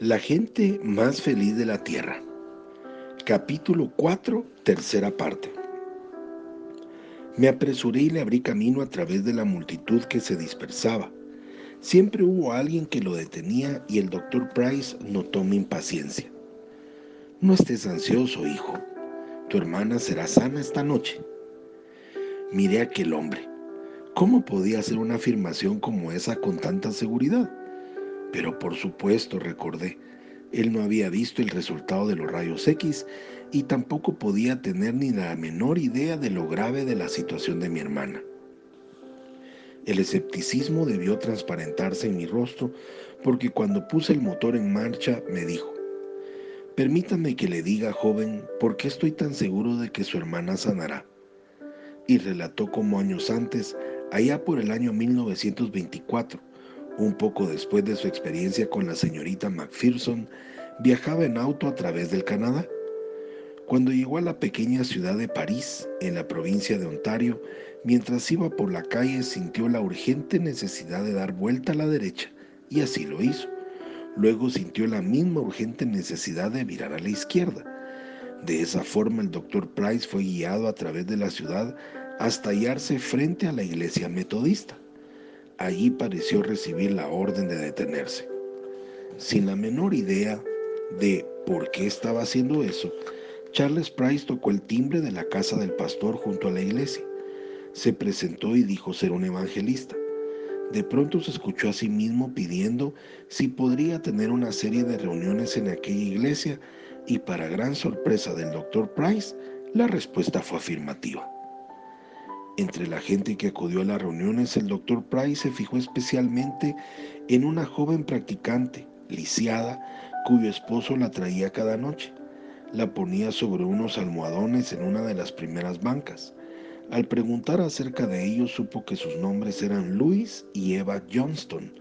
La gente más feliz de la tierra. Capítulo 4, tercera parte. Me apresuré y le abrí camino a través de la multitud que se dispersaba. Siempre hubo alguien que lo detenía y el doctor Price notó mi impaciencia. No estés ansioso, hijo. Tu hermana será sana esta noche. Miré a aquel hombre. ¿Cómo podía hacer una afirmación como esa con tanta seguridad? Pero por supuesto, recordé, él no había visto el resultado de los rayos X y tampoco podía tener ni la menor idea de lo grave de la situación de mi hermana. El escepticismo debió transparentarse en mi rostro porque cuando puse el motor en marcha me dijo, permítame que le diga, joven, por qué estoy tan seguro de que su hermana sanará. Y relató como años antes, allá por el año 1924, un poco después de su experiencia con la señorita Macpherson, viajaba en auto a través del Canadá. Cuando llegó a la pequeña ciudad de París, en la provincia de Ontario, mientras iba por la calle sintió la urgente necesidad de dar vuelta a la derecha, y así lo hizo. Luego sintió la misma urgente necesidad de virar a la izquierda. De esa forma el doctor Price fue guiado a través de la ciudad hasta hallarse frente a la iglesia metodista. Allí pareció recibir la orden de detenerse. Sin la menor idea de por qué estaba haciendo eso, Charles Price tocó el timbre de la casa del pastor junto a la iglesia. Se presentó y dijo ser un evangelista. De pronto se escuchó a sí mismo pidiendo si podría tener una serie de reuniones en aquella iglesia y para gran sorpresa del doctor Price, la respuesta fue afirmativa. Entre la gente que acudió a las reuniones, el doctor Price se fijó especialmente en una joven practicante, lisiada, cuyo esposo la traía cada noche. La ponía sobre unos almohadones en una de las primeras bancas. Al preguntar acerca de ellos, supo que sus nombres eran Louis y Eva Johnston,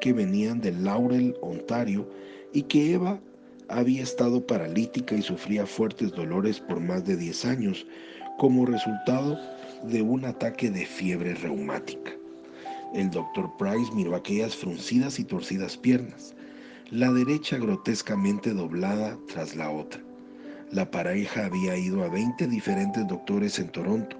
que venían de Laurel, Ontario, y que Eva había estado paralítica y sufría fuertes dolores por más de 10 años como resultado de un ataque de fiebre reumática. El doctor Price miró aquellas fruncidas y torcidas piernas, la derecha grotescamente doblada tras la otra. La pareja había ido a 20 diferentes doctores en Toronto.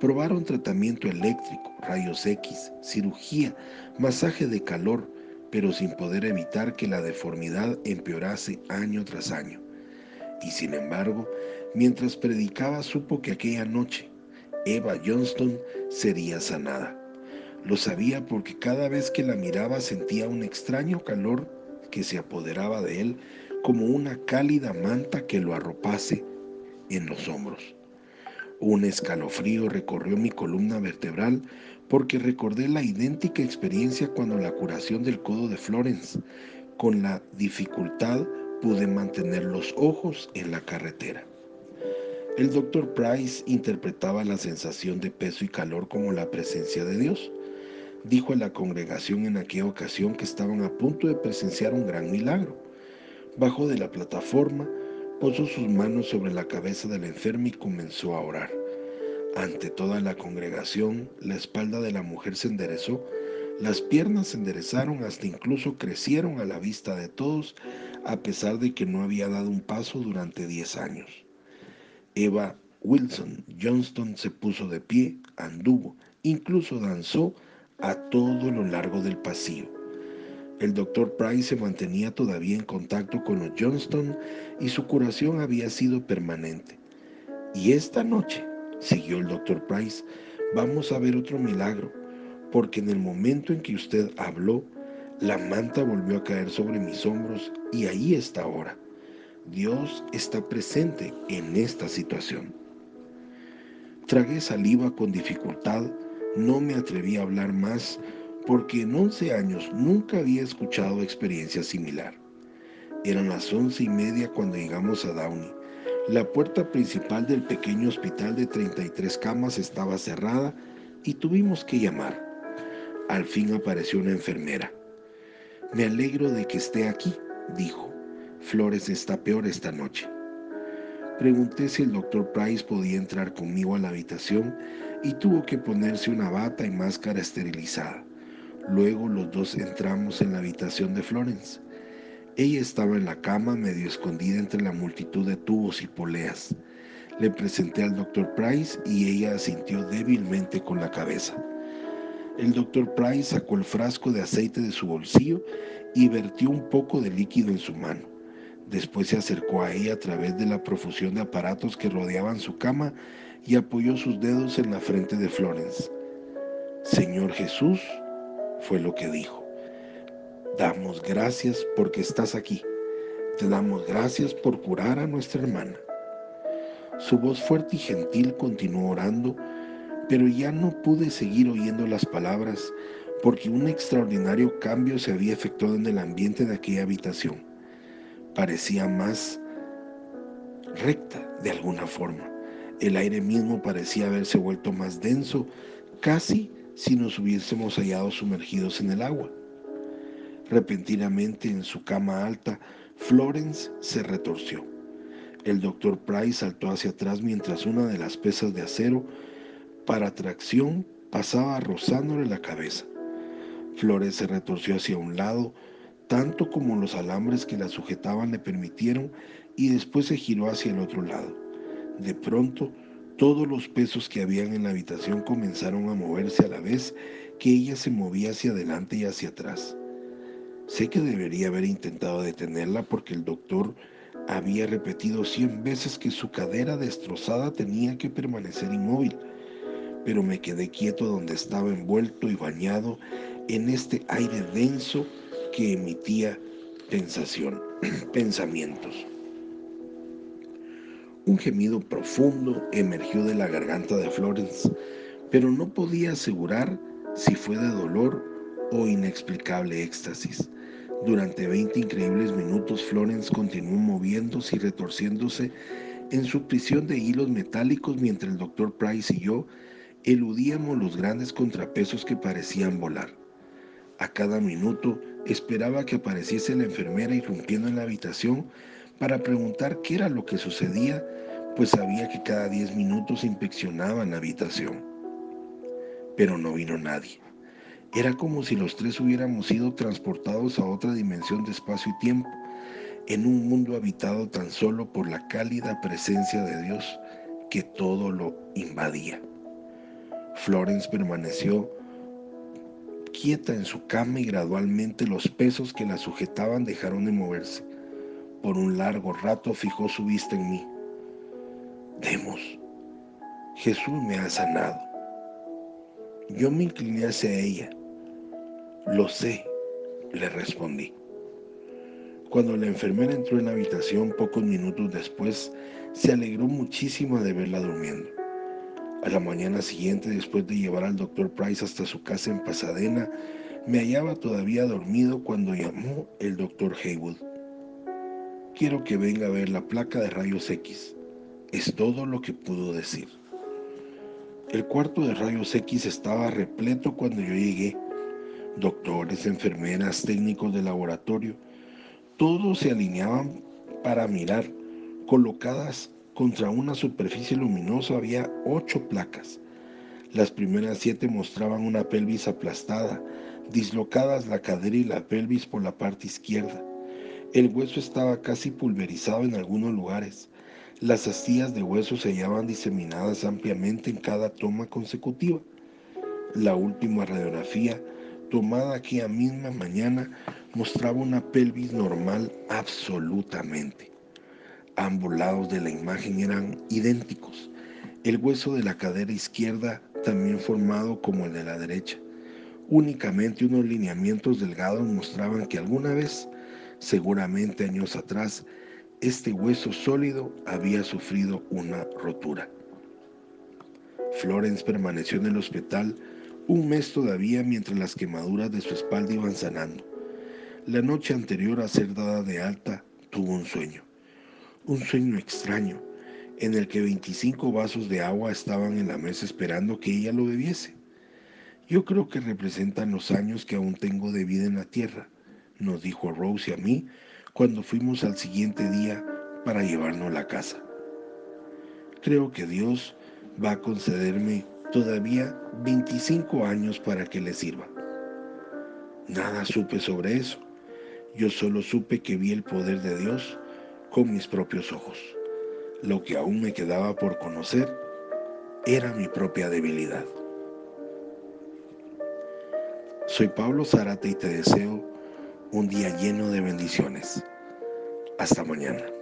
Probaron tratamiento eléctrico, rayos X, cirugía, masaje de calor, pero sin poder evitar que la deformidad empeorase año tras año. Y sin embargo, mientras predicaba supo que aquella noche, Eva Johnston sería sanada. Lo sabía porque cada vez que la miraba sentía un extraño calor que se apoderaba de él como una cálida manta que lo arropase en los hombros. Un escalofrío recorrió mi columna vertebral porque recordé la idéntica experiencia cuando la curación del codo de Florence. Con la dificultad pude mantener los ojos en la carretera. El doctor Price interpretaba la sensación de peso y calor como la presencia de Dios. Dijo a la congregación en aquella ocasión que estaban a punto de presenciar un gran milagro. Bajó de la plataforma, posó sus manos sobre la cabeza del enfermo y comenzó a orar. Ante toda la congregación, la espalda de la mujer se enderezó, las piernas se enderezaron hasta incluso crecieron a la vista de todos, a pesar de que no había dado un paso durante diez años. Eva Wilson Johnston se puso de pie, anduvo, incluso danzó a todo lo largo del pasillo. El doctor Price se mantenía todavía en contacto con los Johnston y su curación había sido permanente. Y esta noche, siguió el doctor Price, vamos a ver otro milagro, porque en el momento en que usted habló, la manta volvió a caer sobre mis hombros y ahí está ahora. Dios está presente en esta situación. Tragué saliva con dificultad, no me atreví a hablar más porque en 11 años nunca había escuchado experiencia similar. Eran las once y media cuando llegamos a Downey. La puerta principal del pequeño hospital de 33 camas estaba cerrada y tuvimos que llamar. Al fin apareció una enfermera. Me alegro de que esté aquí, dijo. Flores está peor esta noche. Pregunté si el doctor Price podía entrar conmigo a la habitación y tuvo que ponerse una bata y máscara esterilizada. Luego los dos entramos en la habitación de Florence. Ella estaba en la cama medio escondida entre la multitud de tubos y poleas. Le presenté al doctor Price y ella asintió débilmente con la cabeza. El doctor Price sacó el frasco de aceite de su bolsillo y vertió un poco de líquido en su mano. Después se acercó a ella a través de la profusión de aparatos que rodeaban su cama y apoyó sus dedos en la frente de Florence. Señor Jesús, fue lo que dijo. Damos gracias porque estás aquí. Te damos gracias por curar a nuestra hermana. Su voz fuerte y gentil continuó orando, pero ya no pude seguir oyendo las palabras porque un extraordinario cambio se había efectuado en el ambiente de aquella habitación. Parecía más recta de alguna forma. El aire mismo parecía haberse vuelto más denso, casi si nos hubiésemos hallado sumergidos en el agua. Repentinamente en su cama alta, Florence se retorció. El doctor Price saltó hacia atrás mientras una de las pesas de acero para tracción pasaba rozándole la cabeza. Flores se retorció hacia un lado, tanto como los alambres que la sujetaban le permitieron, y después se giró hacia el otro lado. De pronto, todos los pesos que habían en la habitación comenzaron a moverse a la vez que ella se movía hacia adelante y hacia atrás. Sé que debería haber intentado detenerla porque el doctor había repetido cien veces que su cadera destrozada tenía que permanecer inmóvil, pero me quedé quieto donde estaba envuelto y bañado en este aire denso que emitía pensación, pensamientos. Un gemido profundo emergió de la garganta de Florence, pero no podía asegurar si fue de dolor o inexplicable éxtasis. Durante 20 increíbles minutos Florence continuó moviéndose y retorciéndose en su prisión de hilos metálicos mientras el doctor Price y yo eludíamos los grandes contrapesos que parecían volar. A cada minuto esperaba que apareciese la enfermera irrumpiendo en la habitación para preguntar qué era lo que sucedía, pues sabía que cada diez minutos inspeccionaban la habitación. Pero no vino nadie. Era como si los tres hubiéramos sido transportados a otra dimensión de espacio y tiempo, en un mundo habitado tan solo por la cálida presencia de Dios que todo lo invadía. Florence permaneció quieta en su cama y gradualmente los pesos que la sujetaban dejaron de moverse. Por un largo rato fijó su vista en mí. Demos, Jesús me ha sanado. Yo me incliné hacia ella. Lo sé, le respondí. Cuando la enfermera entró en la habitación pocos minutos después, se alegró muchísimo de verla durmiendo. A la mañana siguiente, después de llevar al doctor Price hasta su casa en Pasadena, me hallaba todavía dormido cuando llamó el doctor Haywood. Quiero que venga a ver la placa de rayos X. Es todo lo que pudo decir. El cuarto de rayos X estaba repleto cuando yo llegué. Doctores, enfermeras, técnicos de laboratorio, todos se alineaban para mirar. Colocadas contra una superficie luminosa había ocho placas. Las primeras siete mostraban una pelvis aplastada, dislocadas la cadera y la pelvis por la parte izquierda. El hueso estaba casi pulverizado en algunos lugares. Las astillas de hueso se hallaban diseminadas ampliamente en cada toma consecutiva. La última radiografía, tomada aquella misma mañana, mostraba una pelvis normal absolutamente. Ambos lados de la imagen eran idénticos. El hueso de la cadera izquierda también formado como el de la derecha. Únicamente unos lineamientos delgados mostraban que alguna vez Seguramente años atrás, este hueso sólido había sufrido una rotura. Florence permaneció en el hospital un mes todavía mientras las quemaduras de su espalda iban sanando. La noche anterior a ser dada de alta, tuvo un sueño. Un sueño extraño, en el que 25 vasos de agua estaban en la mesa esperando que ella lo bebiese. Yo creo que representan los años que aún tengo de vida en la tierra nos dijo Rose y a mí cuando fuimos al siguiente día para llevarnos a la casa. Creo que Dios va a concederme todavía 25 años para que le sirva. Nada supe sobre eso. Yo solo supe que vi el poder de Dios con mis propios ojos. Lo que aún me quedaba por conocer era mi propia debilidad. Soy Pablo Zárate y te deseo un día lleno de bendiciones. Hasta mañana.